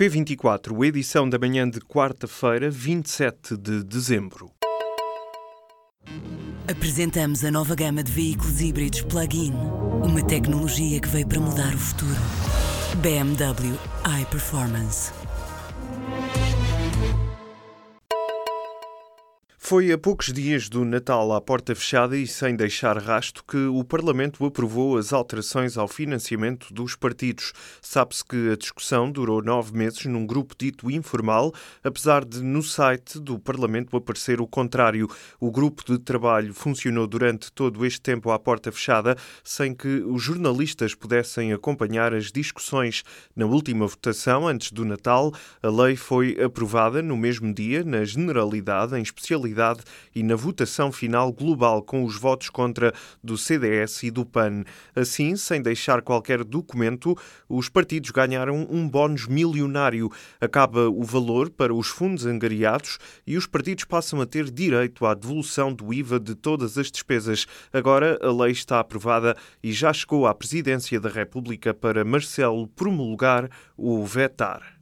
P24, edição da manhã de quarta-feira, 27 de dezembro. Apresentamos a nova gama de veículos híbridos plug-in. Uma tecnologia que veio para mudar o futuro. BMW iPerformance. Foi a poucos dias do Natal à porta fechada e sem deixar rasto que o Parlamento aprovou as alterações ao financiamento dos partidos. Sabe-se que a discussão durou nove meses num grupo dito informal, apesar de no site do Parlamento aparecer o contrário. O grupo de trabalho funcionou durante todo este tempo à porta fechada, sem que os jornalistas pudessem acompanhar as discussões. Na última votação, antes do Natal, a lei foi aprovada no mesmo dia, na generalidade, em especialidade e na votação final global com os votos contra do CDS e do PAN. Assim, sem deixar qualquer documento, os partidos ganharam um bónus milionário. Acaba o valor para os fundos angariados e os partidos passam a ter direito à devolução do IVA de todas as despesas. Agora a lei está aprovada e já chegou à presidência da República para Marcelo promulgar ou vetar.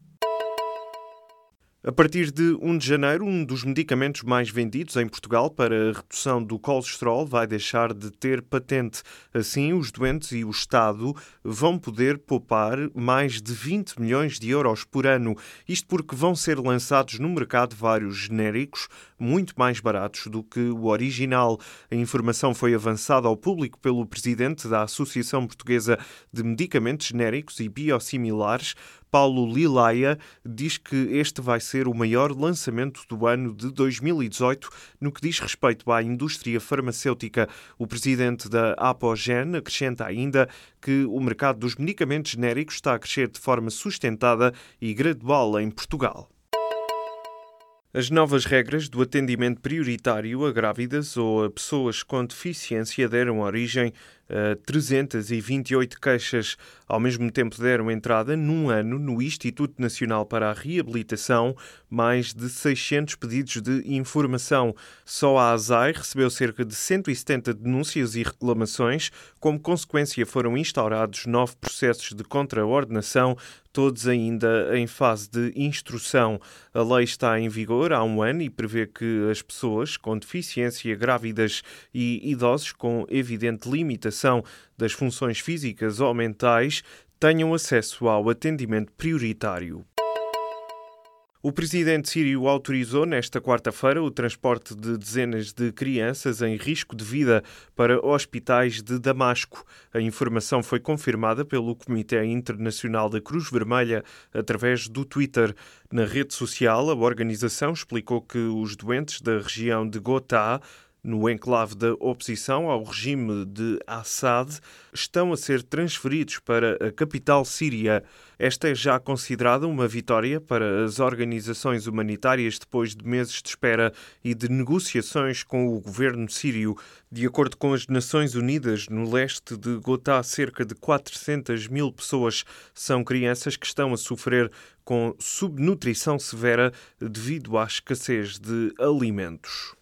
A partir de 1 de janeiro, um dos medicamentos mais vendidos em Portugal para a redução do colesterol vai deixar de ter patente. Assim, os doentes e o Estado vão poder poupar mais de 20 milhões de euros por ano. Isto porque vão ser lançados no mercado vários genéricos muito mais baratos do que o original. A informação foi avançada ao público pelo presidente da Associação Portuguesa de Medicamentos Genéricos e Biosimilares, Paulo Lilaia, diz que este vai ser o maior lançamento do ano de 2018 no que diz respeito à indústria farmacêutica. O presidente da Apogen acrescenta ainda que o mercado dos medicamentos genéricos está a crescer de forma sustentada e gradual em Portugal. As novas regras do atendimento prioritário a grávidas ou a pessoas com deficiência deram origem a 328 queixas. Ao mesmo tempo, deram entrada, num ano, no Instituto Nacional para a Reabilitação, mais de 600 pedidos de informação. Só a ASAI recebeu cerca de 170 denúncias e reclamações. Como consequência, foram instaurados nove processos de contraordenação todos ainda em fase de instrução. A lei está em vigor há um ano e prevê que as pessoas com deficiência, grávidas e idosos com evidente limitação das funções físicas ou mentais tenham acesso ao atendimento prioritário. O presidente sírio autorizou nesta quarta-feira o transporte de dezenas de crianças em risco de vida para hospitais de Damasco. A informação foi confirmada pelo Comitê Internacional da Cruz Vermelha através do Twitter. Na rede social, a organização explicou que os doentes da região de Gotá no enclave da oposição ao regime de Assad, estão a ser transferidos para a capital síria. Esta é já considerada uma vitória para as organizações humanitárias depois de meses de espera e de negociações com o governo sírio. De acordo com as Nações Unidas, no leste de Gotá, cerca de 400 mil pessoas são crianças que estão a sofrer com subnutrição severa devido à escassez de alimentos.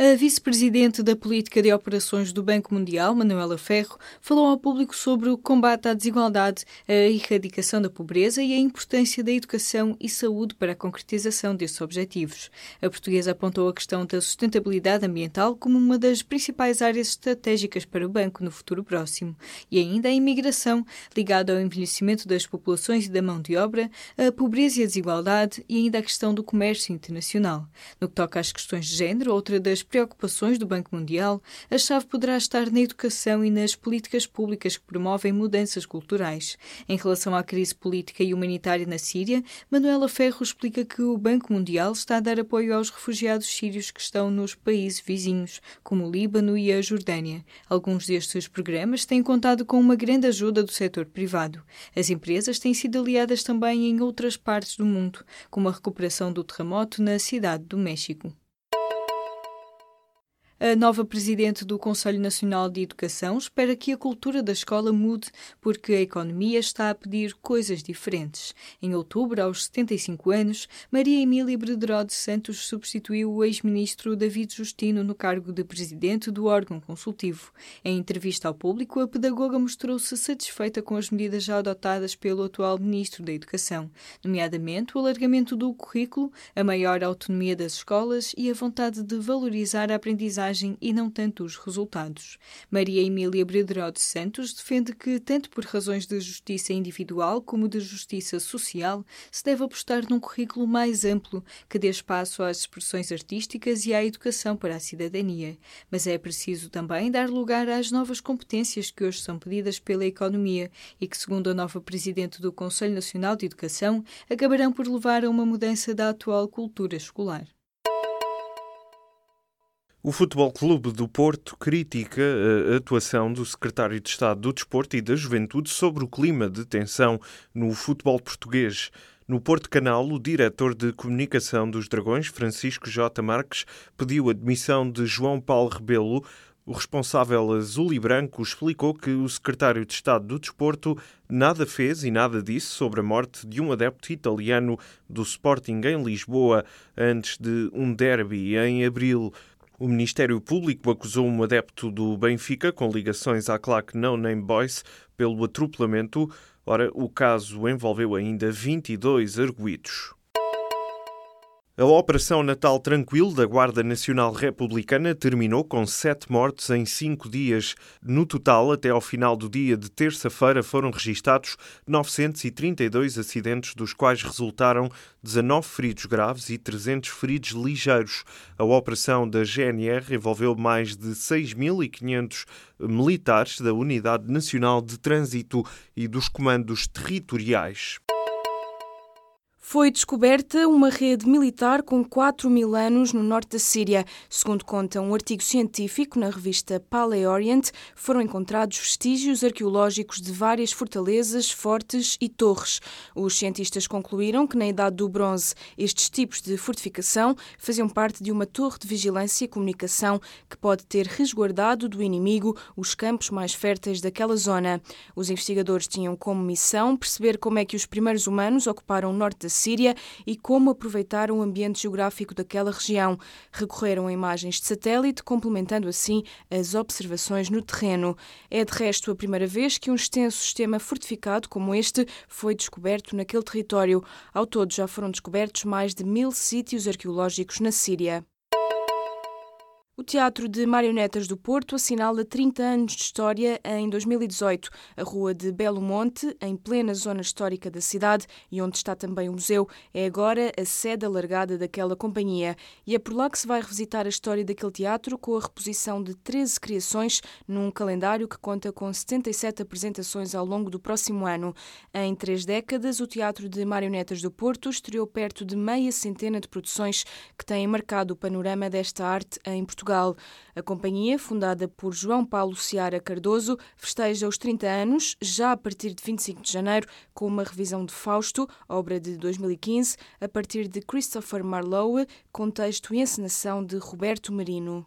A vice-presidente da Política de Operações do Banco Mundial, Manuela Ferro, falou ao público sobre o combate à desigualdade, a erradicação da pobreza e a importância da educação e saúde para a concretização desses objetivos. A portuguesa apontou a questão da sustentabilidade ambiental como uma das principais áreas estratégicas para o banco no futuro próximo, e ainda a imigração, ligada ao envelhecimento das populações e da mão de obra, a pobreza e a desigualdade e ainda a questão do comércio internacional. No que toca às questões de género, outra das preocupações do Banco Mundial, a chave poderá estar na educação e nas políticas públicas que promovem mudanças culturais. Em relação à crise política e humanitária na Síria, Manuela Ferro explica que o Banco Mundial está a dar apoio aos refugiados sírios que estão nos países vizinhos, como o Líbano e a Jordânia. Alguns destes programas têm contado com uma grande ajuda do setor privado. As empresas têm sido aliadas também em outras partes do mundo, como a recuperação do terremoto na cidade do México. A nova presidente do Conselho Nacional de Educação espera que a cultura da escola mude porque a economia está a pedir coisas diferentes. Em outubro, aos 75 anos, Maria Emília Brederode Santos substituiu o ex-ministro David Justino no cargo de presidente do órgão consultivo. Em entrevista ao público, a pedagoga mostrou-se satisfeita com as medidas já adotadas pelo atual ministro da Educação, nomeadamente o alargamento do currículo, a maior autonomia das escolas e a vontade de valorizar a aprendizagem e não tanto os resultados. Maria Emília Brederode Santos defende que, tanto por razões de justiça individual como de justiça social, se deve apostar num currículo mais amplo que dê espaço às expressões artísticas e à educação para a cidadania. Mas é preciso também dar lugar às novas competências que hoje são pedidas pela economia e que, segundo a nova presidente do Conselho Nacional de Educação, acabarão por levar a uma mudança da atual cultura escolar. O Futebol Clube do Porto critica a atuação do secretário de Estado do Desporto e da Juventude sobre o clima de tensão no futebol português. No Porto Canal, o diretor de comunicação dos Dragões, Francisco J. Marques, pediu a demissão de João Paulo Rebelo. O responsável azul e branco explicou que o secretário de Estado do Desporto nada fez e nada disse sobre a morte de um adepto italiano do Sporting em Lisboa antes de um derby em abril. O Ministério Público acusou um adepto do Benfica com ligações à claque No Name Boys pelo atropelamento. Ora, o caso envolveu ainda 22 arguídos. A Operação Natal Tranquilo da Guarda Nacional Republicana terminou com sete mortes em cinco dias. No total, até ao final do dia de terça-feira, foram registados 932 acidentes, dos quais resultaram 19 feridos graves e 300 feridos ligeiros. A operação da GNR envolveu mais de 6.500 militares da Unidade Nacional de Trânsito e dos comandos territoriais. Foi descoberta uma rede militar com 4 mil anos no norte da Síria. Segundo conta um artigo científico na revista Paleorient, foram encontrados vestígios arqueológicos de várias fortalezas, fortes e torres. Os cientistas concluíram que, na Idade do Bronze, estes tipos de fortificação faziam parte de uma torre de vigilância e comunicação que pode ter resguardado do inimigo os campos mais férteis daquela zona. Os investigadores tinham como missão perceber como é que os primeiros humanos ocuparam o norte da Síria e como aproveitar o ambiente geográfico daquela região. Recorreram a imagens de satélite, complementando assim as observações no terreno. É de resto a primeira vez que um extenso sistema fortificado como este foi descoberto naquele território. Ao todo já foram descobertos mais de mil sítios arqueológicos na Síria. O Teatro de Marionetas do Porto assinala 30 anos de história em 2018. A Rua de Belo Monte, em plena zona histórica da cidade e onde está também o museu, é agora a sede alargada daquela companhia. E é por lá que se vai revisitar a história daquele teatro com a reposição de 13 criações num calendário que conta com 77 apresentações ao longo do próximo ano. Em três décadas, o Teatro de Marionetas do Porto estreou perto de meia centena de produções que têm marcado o panorama desta arte em Portugal. Portugal. A companhia, fundada por João Paulo Seara Cardoso, festeja os 30 anos, já a partir de 25 de janeiro, com uma revisão de Fausto, obra de 2015, a partir de Christopher Marlowe, com texto e encenação de Roberto Marino.